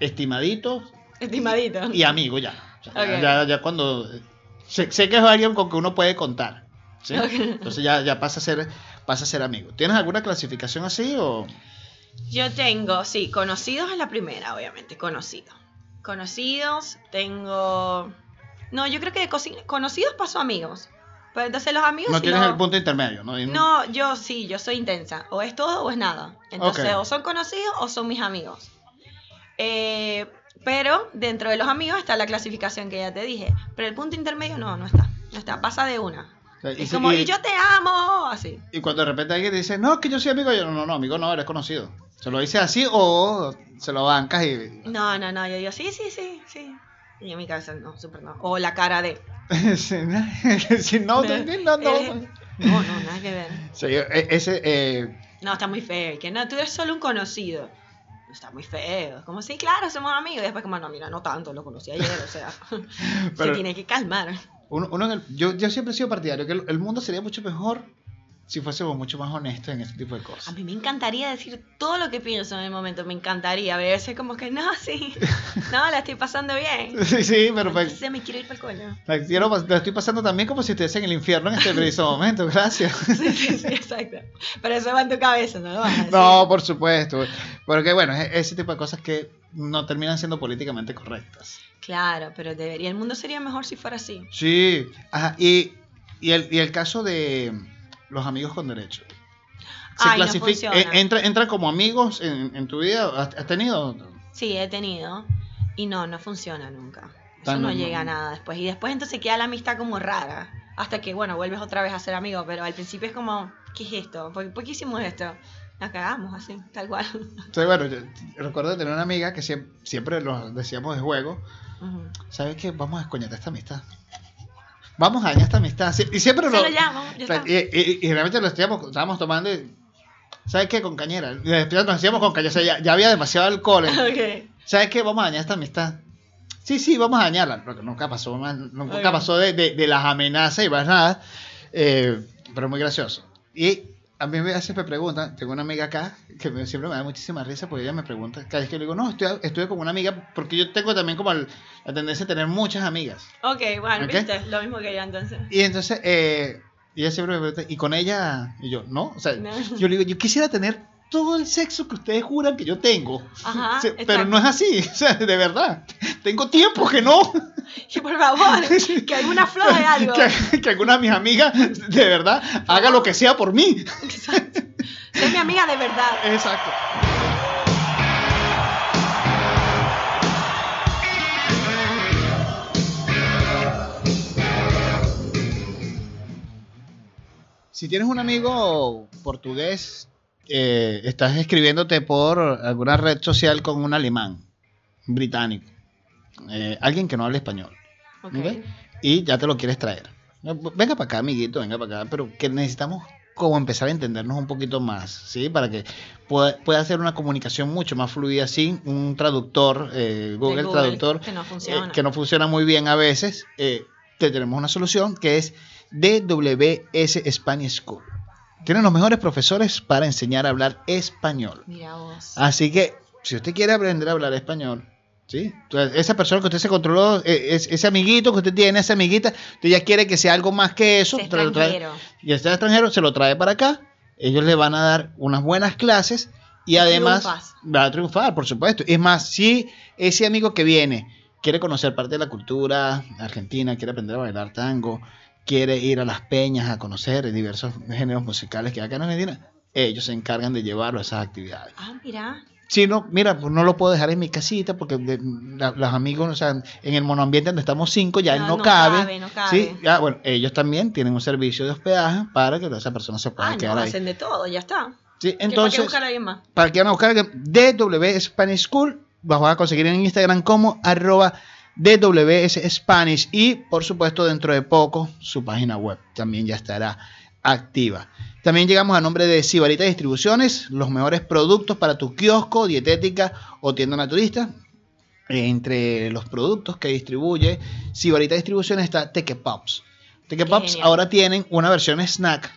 estimaditos Estimadito. y amigos ya. O sea, Ok. ya, ya cuando... Sé, sé que es alguien con que uno puede contar. ¿sí? Entonces ya, ya pasa, a ser, pasa a ser amigo. ¿Tienes alguna clasificación así o...? Yo tengo, sí, conocidos es la primera, obviamente, conocidos. Conocidos, tengo... No, yo creo que de conocidos paso a amigos. Pero entonces los amigos... No sí tienes lo- el punto intermedio, ¿no? Y- No, yo sí, yo soy intensa. O es todo o es nada. Entonces, Ok. o son conocidos o son mis amigos. Eh, pero dentro de los amigos está la clasificación que ya te dije. Pero el punto intermedio no, no está. No está, pasa de una. O sea, Es si- como, y- y yo te amo, así. Y cuando de repente alguien te dice, no, que yo soy amigo, yo no, no, no, amigo no, eres conocido. Se lo dice así o se lo bancas y... No, no, no, yo digo, sí, sí, sí, sí. Y en mi cabeza, no, súper no. O la cara de, Sí, no, no, no, no. No, no, nada que ver. Sí, e- ese, eh, No, está muy feo. Que no, tú eres solo un conocido. Está muy feo. Como, sí, claro, somos amigos. Y después como, no, mira, no tanto, lo conocí ayer, o sea, se Pero- tiene que calmar. uno, uno en el- yo, yo siempre he sido partidario que el, el mundo sería mucho mejor si fuésemos mucho más honestos en ese tipo de A cosas. mí me encantaría decir todo lo que pienso en el momento, me encantaría. A veces como que, no, sí, no, la estoy pasando bien. Sí, sí, pero Entonces me quiero ir para el coño. la, quiero la estoy pasando también como si estuviese en el infierno en este preciso momento, gracias. Sí, sí, sí, exacto. Pero eso va en tu cabeza, no lo vas a decir. No, por supuesto. Porque bueno, es ese tipo de cosas que no terminan siendo políticamente correctas. Claro, pero debería, el mundo sería mejor si fuera así. Sí, ajá, y, y, el, y el caso de los amigos con derecho. Se Ay, no clasifica- funciona. eh, entra, entra como amigos en, en tu vida. ¿Has, has tenido? Sí, he tenido. Y no, no funciona nunca. Eso no llega a nada después. Y después entonces queda la amistad como rara. Hasta que, bueno, vuelves otra vez a ser amigo. Pero al principio es como, ¿qué es esto? ¿Por, por qué hicimos esto? Nos cagamos así, tal cual. Entonces, bueno, yo recuerdo tener una amiga que siempre, siempre lo decíamos de juego. Ujú. ¿Sabes qué? Vamos a descoñetar esta amistad. Vamos a dañar esta amistad. Y siempre Se lo llamo, ya o sea, está. y, y- y realmente lo estábamos, estábamos tomando. y- ¿Sabes qué? Con cañera. Nos hacíamos con cañera. O sea, ya, ya había demasiado alcohol. en- Ok. ¿Sabes qué? Vamos a dañar esta amistad. Sí, sí, vamos a dañarla. Porque nunca pasó, nunca Ok. pasó de, de- de las amenazas y más nada. Eh, pero muy gracioso. Y a mí me hace me preguntan, tengo una amiga acá que me- siempre me da muchísima risa porque ella me pregunta, cada vez que le digo, no, estoy, estuve con una amiga, porque yo tengo también como el- la tendencia a tener muchas amigas. Ok, bueno, Ok. viste, lo mismo que yo entonces. Y entonces, eh, ella siempre me pregunta, ¿y con ella? Y yo, no, o sea, No. yo le digo, yo quisiera tener todo el sexo que ustedes juran que yo tengo. Ajá, Sí, pero no es así, o sea, de verdad. Tengo tiempo que no. Y por favor, que alguna flor de algo. Que, que alguna de mis amigas, de verdad, haga lo que sea por mí. Exacto. Ser mi amiga de verdad. Exacto. Si tienes un amigo portugués, eh, estás escribiéndote por alguna red social con un alemán, un británico, eh, alguien que no hable español. Ok. ¿ok? Y ya te lo quieres traer. Venga para acá, amiguito, venga para acá, pero que necesitamos como empezar a entendernos un poquito más, ¿sí? Para que pueda, pueda hacer una comunicación mucho más fluida sin un traductor, eh, Google, Google, Traductor, que no eh, funciona. que no funciona muy bien a veces. eh, te tenemos una solución que es DWS Spanish School. Tienen los mejores profesores para enseñar a hablar español. Mira vos. Así que, si usted quiere aprender a hablar español, ¿sí? Entonces, esa persona que usted se controló, es- ese amiguito que usted tiene, esa amiguita, usted ya quiere que sea algo más que eso. Te lo trae- extranjero. y este extranjero se lo trae para acá. Ellos le van a dar unas buenas clases y además Triunfas. va a triunfar, por supuesto. Es más, si ese amigo que viene quiere conocer parte de la cultura argentina, quiere aprender a bailar tango, quiere ir a las peñas a conocer diversos géneros musicales que hay acá en Argentina, ellos se encargan de llevarlo a esas actividades. Ah, mira. Si no, mira, pues no lo puedo dejar en mi casita porque de- la- los amigos, o sea, en el monoambiente donde estamos cinco ya No, no, no cabe. cabe, no cabe. Sí, ya, bueno, ellos también tienen un servicio de hospedaje para que esa persona se pueda Ah, quedar no, ahí. hacen de todo, ya está. Sí, ¿Qué- ¿Para qué entonces, buscar a alguien más? para que van a buscar DW Spanish School, los van a conseguir en Instagram como arroba DWS Spanish y por supuesto dentro de poco su página web también ya estará activa. También llegamos a nombre de Sibarita Distribuciones, los mejores productos para tu kiosco, dietética o tienda naturista. Entre los productos que distribuye Sibarita Distribuciones está Teque Pops. Qué Pops ahora tienen una versión snack,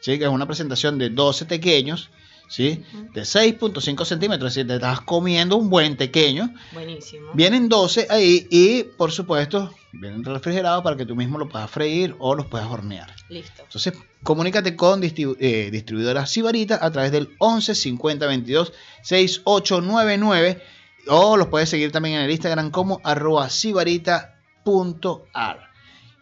¿sí? que es una presentación de 12 pequeños, ¿sí? De 6.5 centímetros. Si te estás comiendo un buen pequeño, Buenísimo. vienen 12 ahí y por supuesto vienen refrigerados para que tú mismo lo puedas freír o los puedas hornear. Listo. Entonces, comunícate con distribu- eh, distribuidora Sibarita a través del 11 50 22 6899 o los puedes seguir también en el Instagram como arroba sibarita.ar.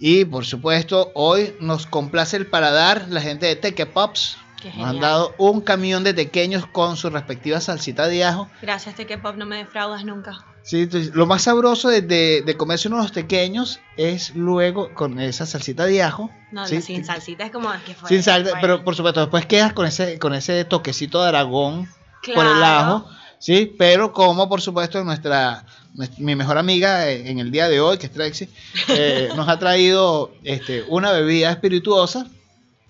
Y por supuesto, hoy nos complace el paladar la gente de Teque Pops. Han dado un camión de pequeños con su respectiva salsita de ajo. Gracias, Teque Pop, no me defraudas nunca. Sí, entonces, lo más sabroso de, de, de comerse unos pequeños es luego con esa salsita de ajo. No, ¿sí? no, sin salsita es como que fue. Sin sal, fue- pero por supuesto, después quedas con ese, con ese toquecito de Aragón por el Claro. ajo, ¿sí? Pero como por supuesto nuestra, mi mejor amiga eh, en el día de hoy, que es Trexie, eh, nos ha traído este, una bebida espirituosa,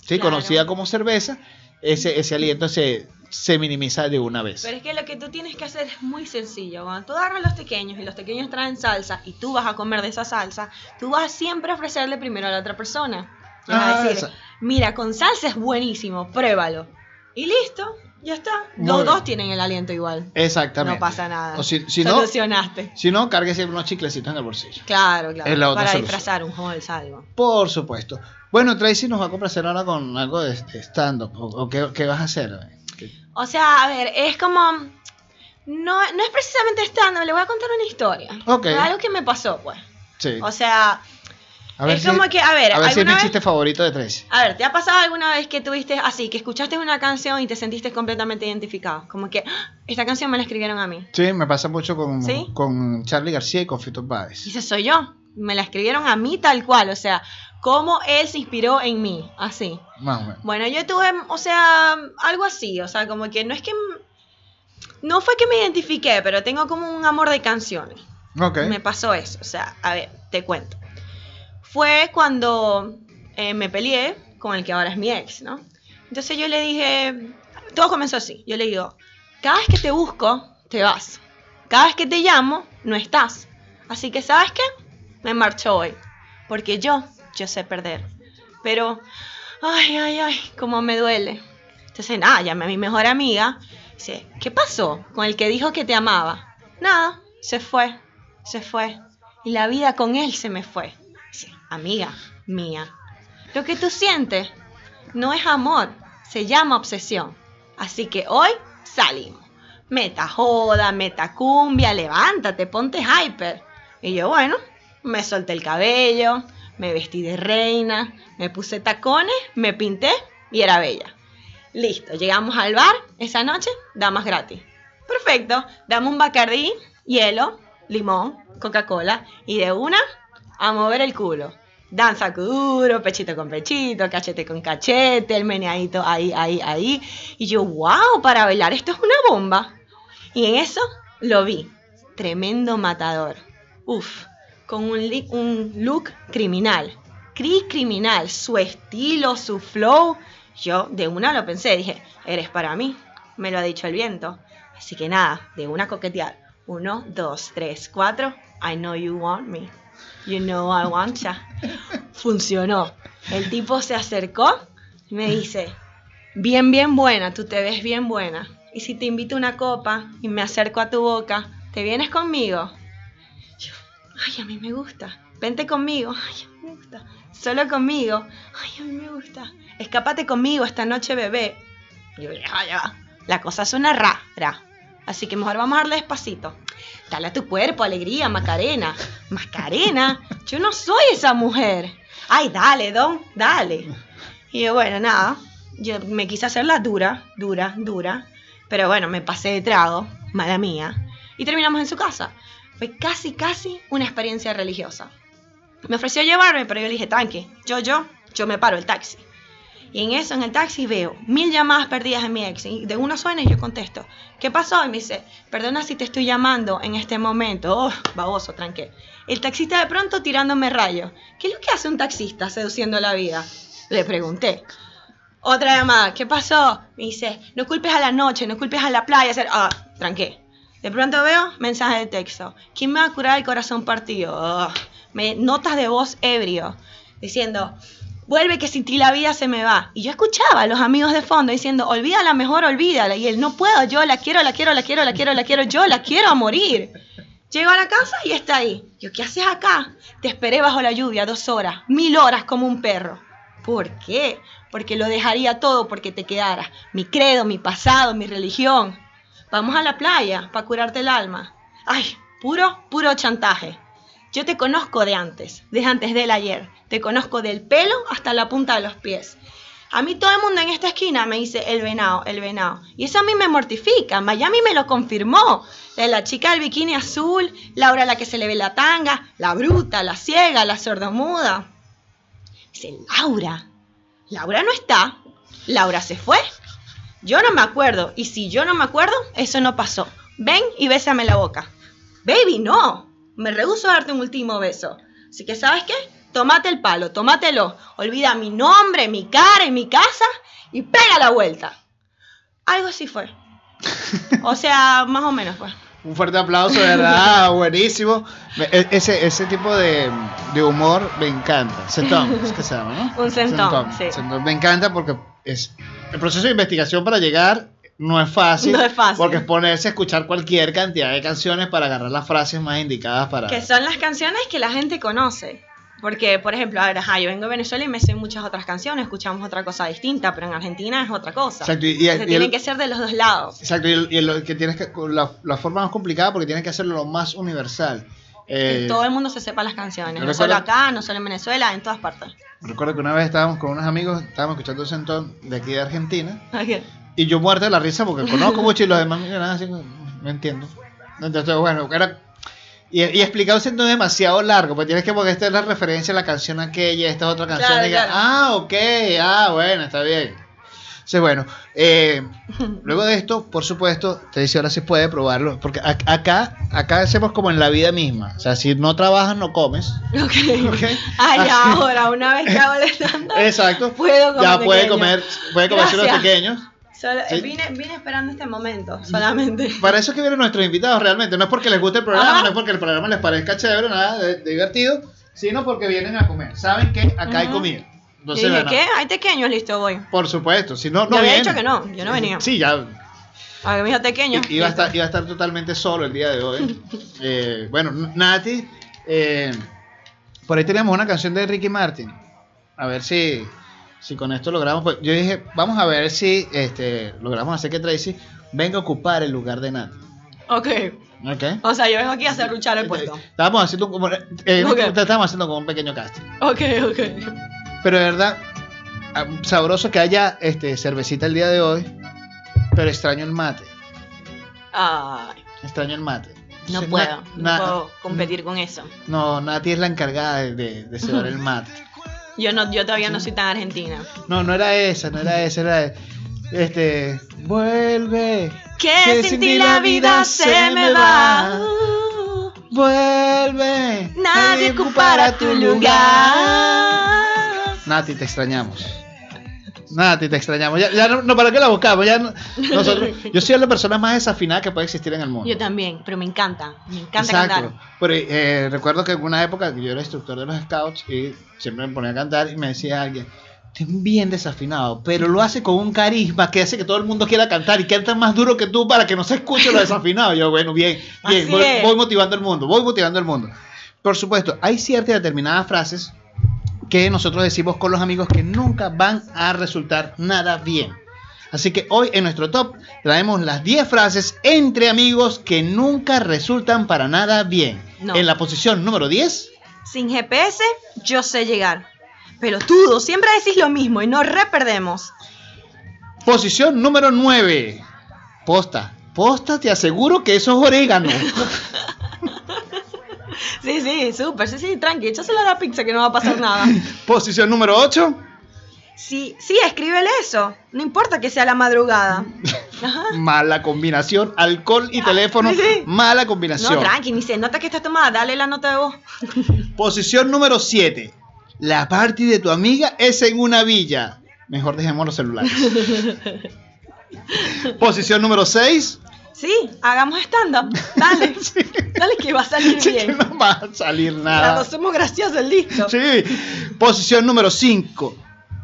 ¿sí? Claro. Conocida como cerveza, ese, ese aliento se, se minimiza de una vez. Pero es que lo que tú tienes que hacer es muy sencillo. Cuando tú agarras los pequeños y los pequeños traen salsa y tú vas a comer de esa salsa, tú vas a siempre ofrecerle primero a la otra persona. Le vas Ah, a decir, esa- mira, con salsa es buenísimo, pruébalo. Y listo, ya está. Muy Los bien. dos tienen el aliento igual. Exactamente. No pasa nada. O si, si no, Solucionaste. si no, cárguese unos chiclecitos en el bolsillo. Claro, claro. Es la otra para solución. disfrazar un salvo. Por supuesto. Bueno, Tracy nos va a complacer ahora con algo de stand-up. ¿O, o qué, qué vas a hacer? ¿Qué- O sea, a ver, es como. No, no es precisamente estando, le voy a contar una historia. Ok. Algo que me pasó, pues. Sí. O sea, A ver es si- como que, a ver, A ver si es mi ¿alguna vez- chiste favorito de Tracy. A ver, ¿te ha pasado alguna vez que tuviste así, que escuchaste una canción y te sentiste completamente identificado? Como que, "Ah, esta canción me la escribieron a mí. Sí, me pasa mucho con, ¿Sí? con Charlie García y con Fito Y Páez. ese soy yo. Me la escribieron a mí tal cual, o sea, cómo él se inspiró en mí, así. Más o menos. Bueno, yo tuve, o sea, algo así, o sea, como que no es que... No fue que me identifiqué, pero tengo como un amor de canciones. Ok. Me pasó eso, o sea, a ver, te cuento. Fue cuando eh, me peleé con el que ahora es mi ex, ¿no? Entonces yo le dije, todo comenzó así, yo le digo, cada vez que te busco, te vas. Cada vez que te llamo, no estás. Así que, ¿sabes qué? Me marcho hoy. Porque yo, yo sé perder. Pero, ay, ay, ay, cómo me duele. Entonces, nada, llamé a mi mejor amiga. Dice, ¿qué pasó con el que dijo que te amaba? Nada, se fue, se fue. Y la vida con él se me fue. Dice, amiga mía, lo que tú sientes no es amor, se llama obsesión. Así que hoy salimos. Meta joda, meta cumbia, levántate, ponte hyper. Y yo, bueno, me solté el cabello, me vestí de reina, me puse tacones, me pinté y era bella. Listo, llegamos al bar esa noche, damas gratis. Perfecto, dame un bacardí, hielo, limón, Coca-Cola y de una a mover el culo. Danza duro, pechito con pechito, cachete con cachete, el meneadito ahí, ahí, ahí. Y yo, wow, para bailar esto es una bomba. Y en eso lo vi. Tremendo matador. Uf, con un, un look criminal. Cris criminal, su estilo, su flow. Yo de una lo pensé, dije, eres para mí. Me lo ha dicho el viento. Así que nada, de una coquetear. Uno, dos, tres, cuatro. I know you want me. You know I want ya. Funcionó. El tipo se acercó y me dice, bien, bien buena, tú te ves bien buena. Y si te invito a una copa y me acerco a tu boca, ¿te vienes conmigo? Ay, a mí me gusta. Vente conmigo. Ay, a mí me gusta. Solo conmigo. Ay, a mí me gusta. Escápate conmigo esta noche, bebé. Yo, ya, ya. La cosa suena rara. Así que mejor vamos a darle despacito. Dale a tu cuerpo, alegría, Macarena. Macarena, yo no soy esa mujer. Ay, dale, Don, dale. Y yo, bueno, nada. Yo me quise hacer la dura, dura, dura. Pero bueno, me pasé de trago, mala mía. Y terminamos en su casa. Fue casi, casi una experiencia religiosa. Me ofreció llevarme, pero yo le dije, tranqui, yo, yo, yo me paro el taxi. Y en eso, en el taxi, veo mil llamadas perdidas de mi ex. Y de una suena y yo contesto, ¿qué pasó? Y me dice, perdona si te estoy llamando en este momento. Oh, baboso, tranqué. El taxista de pronto tirándome rayos. ¿Qué es lo que hace un taxista seduciendo la vida? Le pregunté. Otra llamada, ¿qué pasó? Me dice, no culpes a la noche, no culpes a la playa. Ah, tranqué. De pronto veo mensaje de texto. ¿Quién me va a curar el corazón partido? Me, notas de voz ebrio. Diciendo, vuelve que sin ti la vida se me va. Y yo escuchaba a los amigos de fondo diciendo, olvídala mejor, olvídala. Y él, no puedo, yo la quiero, la quiero, la quiero, la quiero, la quiero, yo la quiero a morir. Llego a la casa y está ahí. Yo, ¿qué haces acá? Te esperé bajo la lluvia dos horas, mil horas como un perro. ¿Por qué? Porque lo dejaría todo porque te quedaras. Mi credo, mi pasado, mi religión. Vamos a la playa para curarte el alma. Ay, puro, puro chantaje. Yo te conozco de antes, desde antes del ayer. Te conozco del pelo hasta la punta de los pies. A mí todo el mundo en esta esquina me dice el venado, el venado. Y eso a mí me mortifica. Miami me lo confirmó. De la chica del bikini azul, Laura la que se le ve la tanga, la bruta, la ciega, la sordomuda. Dice, Laura. Laura no está. Laura se fue. Yo no me acuerdo. Y si yo no me acuerdo, eso no pasó. Ven y bésame la boca. Baby, no. Me rehuso a darte un último beso. Así que, ¿sabes qué? Tómate el palo, tómatelo. Olvida mi nombre, mi cara y mi casa y pega la vuelta. Algo así fue. O sea, más o menos fue. Un fuerte aplauso, de verdad, buenísimo. E- Ese, ese tipo de, de humor me encanta. Sentón, es que se llama, ¿no? Un sentón, sí. Sentón. Me encanta porque es el proceso de investigación para llegar no es fácil. No es fácil. Porque es ponerse a escuchar cualquier cantidad de canciones para agarrar las frases más indicadas para. Que son las canciones que la gente conoce. Porque, por ejemplo, a ver, ajá, yo vengo de Venezuela y me sé muchas otras canciones, escuchamos otra cosa distinta, pero en Argentina es otra cosa. Exacto, y- y- y el- tienen que ser de los dos lados. Exacto, y, el- y que tienes que. La, la forma más complicada porque tienes que hacerlo lo más universal. Eh, que todo el mundo se sepa las canciones. No recuerdo- solo acá, no solo en Venezuela, en todas partes. Recuerdo que una vez estábamos con unos amigos, estábamos escuchando un sentón de aquí de Argentina. Ok. Y yo muerto de la risa porque conozco mucho y los demás me miran así, no entiendo. Entonces, bueno, era, Y, y explicado siendo demasiado largo, pues tienes que porque esta es la referencia a la canción aquella, esta es otra canción. Claro, y claro. Ah, ok, ah, bueno, está bien. Entonces, bueno, eh, luego de esto, por supuesto, te dice ahora sí puede probarlo, porque a- acá, acá hacemos como en la vida misma. O sea, si no trabajas, no comes. Ok. Ok. Ay, Así. ahora, una vez que hago el stand Exacto. Puedo comer ya puede pequeño. comer, puede comer los pequeños. Solo- Sí. vine, vine esperando este momento, solamente. Para eso es que vienen nuestros invitados realmente. No es porque les guste el programa, Ajá. no es porque el programa les parezca chévere, nada de, de divertido, sino porque vienen a comer. Saben que acá hay Ujú. Y dije, bueno, ¿qué? Hay pequeños, listo, voy. Por supuesto, si no, no Yo había dicho que no, yo no venía. Sí, ya A me dijo pequeño. iba a, estar, iba a estar totalmente solo el día de hoy. Eh, bueno, Nati, eh, por ahí teníamos una canción de Ricky Martin. A ver si, si con esto logramos. Pues, yo dije, vamos a ver si este, logramos hacer que Tracy venga a ocupar el lugar de Nati. Ok. ¿Ok? O sea, yo vengo aquí a hacer luchar el puesto. Estábamos haciendo como, eh, Ok. estábamos haciendo como un pequeño casting. Ok, ok. Pero de verdad, ah, sabroso que haya este, cervecita el día de hoy. Pero extraño el mate. Ay, Extraño el mate. no puedo. no puedo competir con eso. No, Nati es la encargada de, de, de cebar el mate. Yo no, yo todavía no soy tan argentina. No, no era esa, no era esa, era este. Vuelve. Que sin ti la vida se me va. Vuelve. Nadie ocupará tu lugar. Nati, te extrañamos. Nati, te extrañamos. Ya, ya no, no, ¿para qué la buscamos? Ya no- nosotros, yo soy la persona más desafinada que puede existir en el mundo. Yo también, pero me encanta. Me encanta Exacto. cantar. Pero eh, recuerdo que en una época yo era instructor de los scouts y siempre me ponía a cantar y me decía alguien, "Estás bien desafinado, pero lo hace con un carisma que hace que todo el mundo quiera cantar y canta más duro que tú para que no se escuche lo desafinado. Yo, bueno, bien, bien, voy, voy motivando al mundo, voy motivando al mundo. Por supuesto, hay ciertas determinadas frases que nosotros decimos con los amigos que nunca van a resultar nada bien. Así que hoy en nuestro top traemos las 10 frases entre amigos que nunca resultan para nada bien. No. En la posición número 10, Sin GPS, yo sé llegar. Pelotudo, siempre decís lo mismo y no reperdemos. posición número 9. Posta. Posta, te aseguro que eso es orégano. Sí, sí, súper, sí, sí, tranqui, échaselo a la pizza que no va a pasar nada. posición número 8. Sí, sí, escríbele eso. No importa que sea la madrugada. Ajá. Mala combinación. Alcohol y teléfono. Ah, sí, sí. Mala No, combinación. tranqui, ni se nota que estás tomada. Dale la nota de voz. Posición número 7. La party de tu amiga es en una villa. Mejor dejemos los celulares. Posición número 6. Sí, hagamos stand-up. Dale, dale que va a salir Sí, bien. no va a salir Cuando nada. somos graciosos, listo. Sí. Posición número 5.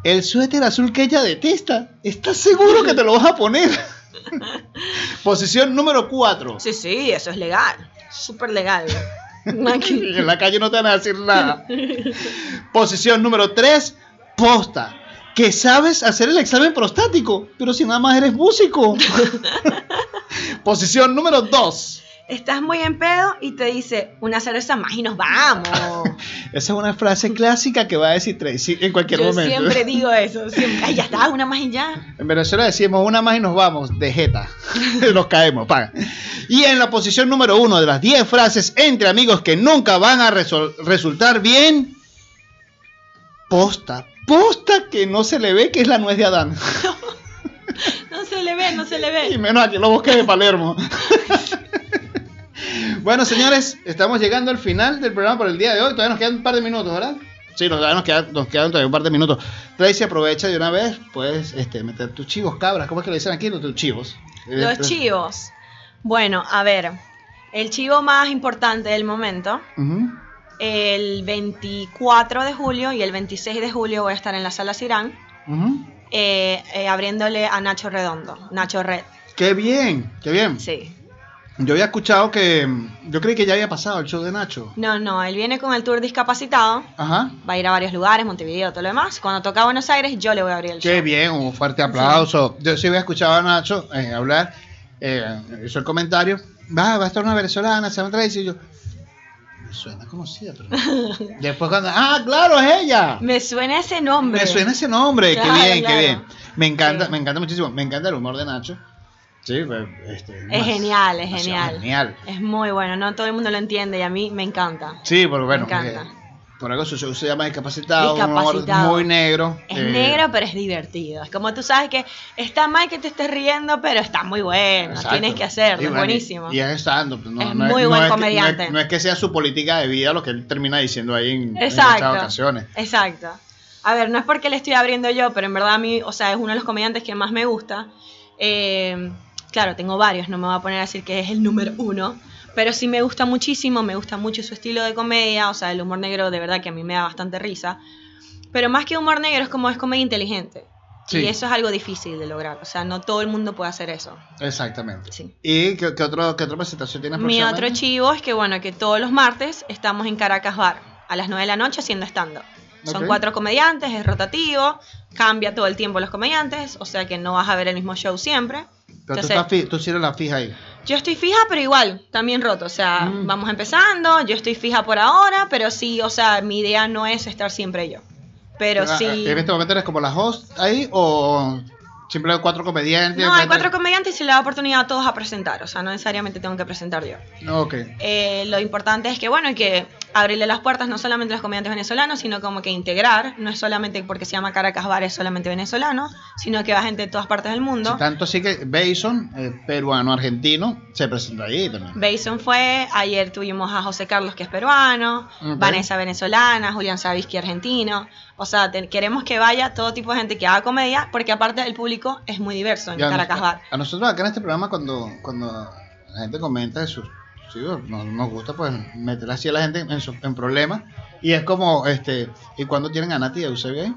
El suéter azul que ella detesta. ¿Estás seguro que te lo vas a poner? Posición número 4. Sí, sí, eso es legal. Súper legal. En la calle no te van a decir nada. Posición número 3. Posta. Que sabes hacer el examen prostático, pero si nada más eres músico. Posición número 2. Estás muy en pedo y te dice una cerveza más y nos vamos. Esa es una frase clásica que va a decir Tracy en cualquier Yo momento. siempre digo eso. Siempre. Ay, ya está, una más y ya. En Venezuela decimos una más y nos vamos, de jeta. nos caemos, paga. Y en la posición número uno de las 10 frases entre amigos que nunca van a resultar bien, posta. Posta que no se le ve que es la nuez de Adán. No se le ve, no se le Y ve. menos aquí lo busqué de Palermo. bueno, señores, estamos llegando al final del programa por el día de hoy. Todavía nos quedan un par de minutos, ¿verdad? Sí, nos, todavía nos, quedan, nos quedan todavía un par de minutos. Tracy, aprovecha de una vez, puedes este, meter tus chivos, cabras. ¿Cómo es que le dicen aquí? Los tus chivos. Los Eh, chivos. Bueno, a ver. El chivo más importante del momento. ujú. El 24 de julio y el 26 de julio voy a estar en la sala Cirán eh, eh, abriéndole a Nacho Redondo, Nacho Red. Qué bien, qué bien. Sí. Yo había escuchado que. Yo creí que ya había pasado el show de Nacho. No, no, él viene con el tour discapacitado, Ajá. va a ir a varios lugares, Montevideo, todo lo demás. Cuando toca Buenos Aires, yo le voy a abrir el Qué show. bien, un fuerte aplauso. Yo sí había escuchado a Nacho eh, hablar, eh, hizo el comentario. Va, va a estar una venezolana, se llama Tracy. Y yo. Suena conocida, pero. Después cuando. ¡Ah, claro, es ella! Me suena ese nombre. Me suena ese nombre. Claro, qué bien, claro. qué bien. Me encanta, Sí. me encanta muchísimo. Me encanta el humor de Nacho. Sí, pues, este, Es más- genial, es genial. Genial. Es muy bueno, no todo el mundo lo entiende y a mí me encanta. Sí, pero bueno, Me encanta. Por algo se, se llama discapacitado, un humor Discapacitado. muy negro. Es eh, negro, pero es divertido. Es como tú sabes que está mal que te estés riendo, pero está muy bueno. exacto. Tienes que hacerlo, Y es buenísimo. Y, es stand-up, no, Es no muy buen que- no comediante. es- No es, que sea su política de vida lo que él termina diciendo ahí en, en muchas ocasiones. Exacto. A ver, no es porque le estoy abriendo yo, pero en verdad a mí, o sea, es uno de los comediantes que más me gusta. Eh, claro, tengo varios, no me voy a poner a decir que es el número uno, pero sí me gusta muchísimo, me gusta mucho su estilo de comedia, o sea, el humor negro de verdad que a mí me da bastante risa. Pero más que humor negro es como es comedia inteligente. Sí. Y eso es algo difícil de lograr, o sea, no todo el mundo puede hacer eso. Exactamente. Sí. ¿Y qué, qué otro, qué otra presentación tienes Mi otro chivo es que, bueno, que todos los martes estamos en Caracas Bar a las 9 de la noche haciendo stand-up. Son cuatro comediantes, es rotativo, cambia todo el tiempo los comediantes, o sea que no vas a ver el mismo show siempre. Pero tú, Entonces, estás tú sí eres la fija ahí. Yo estoy fija, pero igual, también roto. O sea, Mm. vamos empezando, yo estoy fija por ahora, pero sí, o sea, mi idea no es estar siempre yo. Pero Ah, sí. ¿En este momento eres como la host ahí o simplemente cuatro comediantes? No, hay cuatro comediantes y se le da oportunidad a todos a presentar, o sea, no necesariamente tengo que presentar yo. Ok. Eh, lo importante es que, bueno, hay que abrirle las puertas no solamente a los comediantes venezolanos, sino como que integrar, no es solamente porque se llama Caracas Bar, es solamente venezolano, sino que va gente de todas partes del mundo. Sí, tanto así que Bason, eh, peruano, argentino, se presenta ahí también. Bason fue, ayer tuvimos a José Carlos que es peruano. Vanessa venezolana, Julián Savisky argentino, o sea, te- queremos que vaya todo tipo de gente que haga comedia, porque aparte el público es muy diverso en nos- Caracas Bar. A nosotros acá en este programa cuando, cuando la gente comenta de sus sí, nos, nos gusta pues meter así a la gente en, su- en problemas y es como este y cuando tienen a Nati y a Eusebio ahí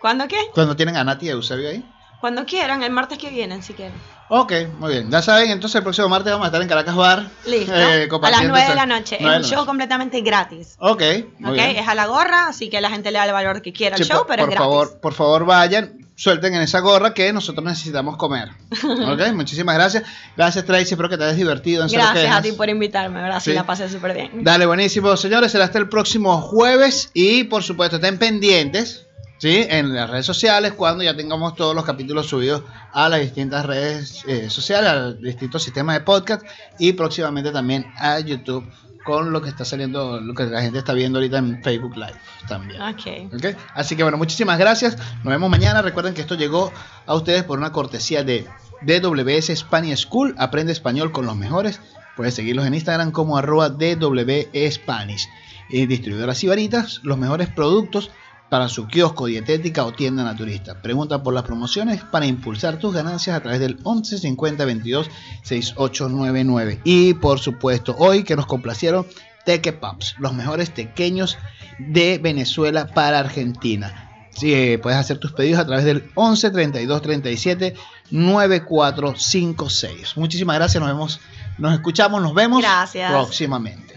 ¿Cuándo qué? cuando tienen a Nati y a Eusebio ahí Cuando quieran, el martes que vienen, si quieren. ok muy bien ya saben entonces el próximo martes vamos a estar en Caracas Bar Listo. eh, a las compartiendo 9 de la noche. es un show noche. completamente gratis. ok muy ¿ok? bien Es a la gorra, así que la gente le da el valor que quiera al Sí, show, por, pero por es gratis. favor, por favor vayan, suelten en esa gorra que nosotros necesitamos comer. ¿Ok? Muchísimas gracias. Gracias Tracy, espero que te hayas divertido en Gracias a ti por invitarme, ¿verdad? Sí. la pasé súper bien. Dale, buenísimo, señores. Será hasta el próximo jueves y por supuesto estén pendientes. ¿Sí? En las redes sociales, cuando ya tengamos todos los capítulos subidos a las distintas redes eh, sociales, a los distintos sistemas de podcast y próximamente también a YouTube con lo que está saliendo, lo que la gente está viendo ahorita en Facebook Live también. Ok. ¿Ok? Así que bueno, muchísimas gracias. Nos vemos mañana. Recuerden que esto llegó a ustedes por una cortesía de DWS Spanish School. Aprende español con los mejores. Puedes seguirlos en Instagram como arroba DW Spanish. Y distribuidoras Ibaritas, los mejores productos para su kiosco, dietética o tienda naturista. Pregunta por las promociones para impulsar tus ganancias a través del 11 50 22 6899. Y por supuesto, hoy que nos complacieron Teque Pups, los mejores tequeños de Venezuela para Argentina. Sí, eh, puedes hacer tus pedidos a través del 11 32 37 9456. Muchísimas gracias, nos vemos, nos escuchamos, nos vemos Gracias. próximamente.